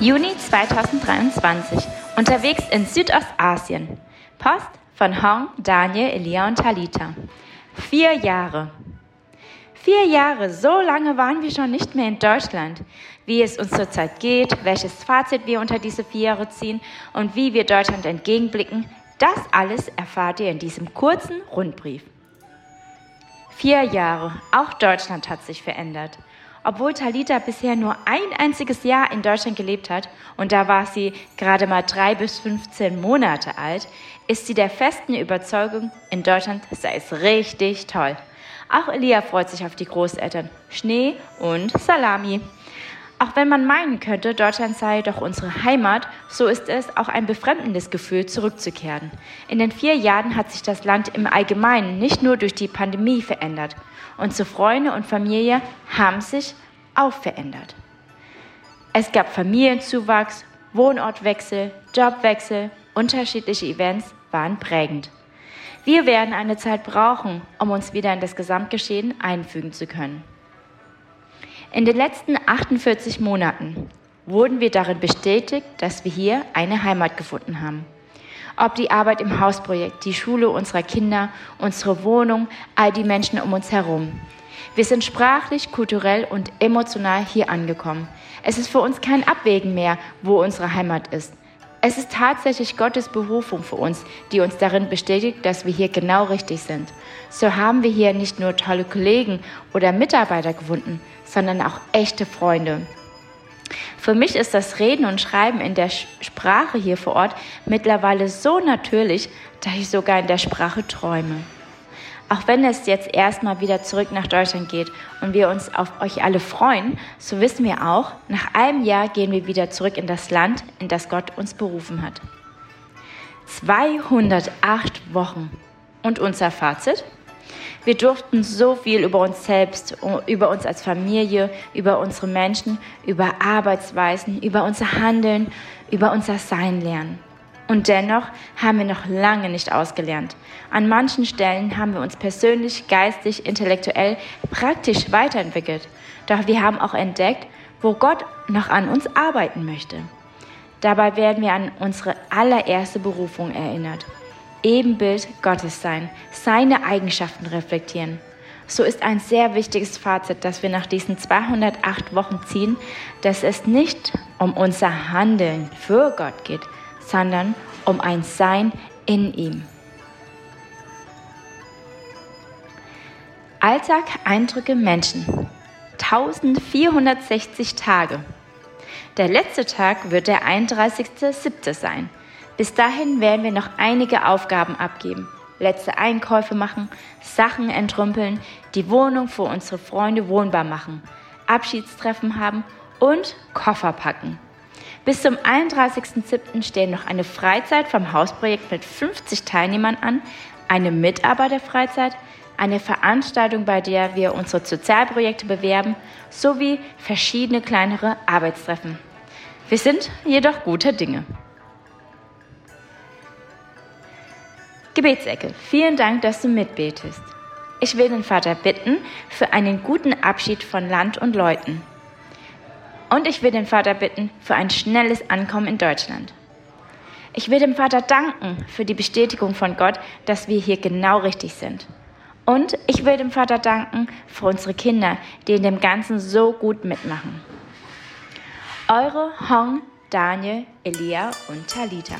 Juni 2023. Unterwegs in Südostasien. Post von Hong, Daniel, Elia und Talita. Vier Jahre. Vier Jahre, so lange waren wir schon nicht mehr in Deutschland. Wie es uns zurzeit geht, welches Fazit wir unter diese vier Jahre ziehen und wie wir Deutschland entgegenblicken, das alles erfahrt ihr in diesem kurzen Rundbrief. Vier Jahre, auch Deutschland hat sich verändert. Obwohl Talita bisher nur ein einziges Jahr in Deutschland gelebt hat und da war sie gerade mal drei bis 15 Monate alt, ist sie der festen Überzeugung, in Deutschland sei es richtig toll. Auch Elia freut sich auf die Großeltern, Schnee und Salami. Auch wenn man meinen könnte, Deutschland sei doch unsere Heimat, so ist es auch ein befremdendes Gefühl, zurückzukehren. In den vier Jahren hat sich das Land im Allgemeinen nicht nur durch die Pandemie verändert, Unsere Freunde und Familie haben sich auch verändert. Es gab Familienzuwachs, Wohnortwechsel, Jobwechsel, unterschiedliche Events waren prägend. Wir werden eine Zeit brauchen, um uns wieder in das Gesamtgeschehen einfügen zu können. In den letzten 48 Monaten wurden wir darin bestätigt, dass wir hier eine Heimat gefunden haben ob die Arbeit im Hausprojekt, die Schule unserer Kinder, unsere Wohnung, all die Menschen um uns herum. Wir sind sprachlich, kulturell und emotional hier angekommen. Es ist für uns kein Abwägen mehr, wo unsere Heimat ist. Es ist tatsächlich Gottes Berufung für uns, die uns darin bestätigt, dass wir hier genau richtig sind. So haben wir hier nicht nur tolle Kollegen oder Mitarbeiter gefunden, sondern auch echte Freunde. Für mich ist das Reden und Schreiben in der Sprache hier vor Ort mittlerweile so natürlich, dass ich sogar in der Sprache träume. Auch wenn es jetzt erstmal wieder zurück nach Deutschland geht und wir uns auf euch alle freuen, so wissen wir auch, nach einem Jahr gehen wir wieder zurück in das Land, in das Gott uns berufen hat. 208 Wochen. Und unser Fazit? Wir durften so viel über uns selbst, über uns als Familie, über unsere Menschen, über Arbeitsweisen, über unser Handeln, über unser Sein lernen. Und dennoch haben wir noch lange nicht ausgelernt. An manchen Stellen haben wir uns persönlich, geistig, intellektuell, praktisch weiterentwickelt. Doch wir haben auch entdeckt, wo Gott noch an uns arbeiten möchte. Dabei werden wir an unsere allererste Berufung erinnert. Ebenbild Gottes sein, seine Eigenschaften reflektieren. So ist ein sehr wichtiges Fazit, das wir nach diesen 208 Wochen ziehen, dass es nicht um unser Handeln für Gott geht, sondern um ein Sein in ihm. Alltag, Eindrücke, Menschen. 1460 Tage. Der letzte Tag wird der 31.07. sein. Bis dahin werden wir noch einige Aufgaben abgeben. Letzte Einkäufe machen, Sachen entrümpeln, die Wohnung für unsere Freunde wohnbar machen, Abschiedstreffen haben und Koffer packen. Bis zum 31.07. stehen noch eine Freizeit vom Hausprojekt mit 50 Teilnehmern an, eine Mitarbeiterfreizeit, eine Veranstaltung, bei der wir unsere Sozialprojekte bewerben, sowie verschiedene kleinere Arbeitstreffen. Wir sind jedoch guter Dinge. Gebetsecke, vielen Dank, dass du mitbetest. Ich will den Vater bitten für einen guten Abschied von Land und Leuten. Und ich will den Vater bitten für ein schnelles Ankommen in Deutschland. Ich will dem Vater danken für die Bestätigung von Gott, dass wir hier genau richtig sind. Und ich will dem Vater danken für unsere Kinder, die in dem Ganzen so gut mitmachen. Eure Hong, Daniel, Elia und Talita.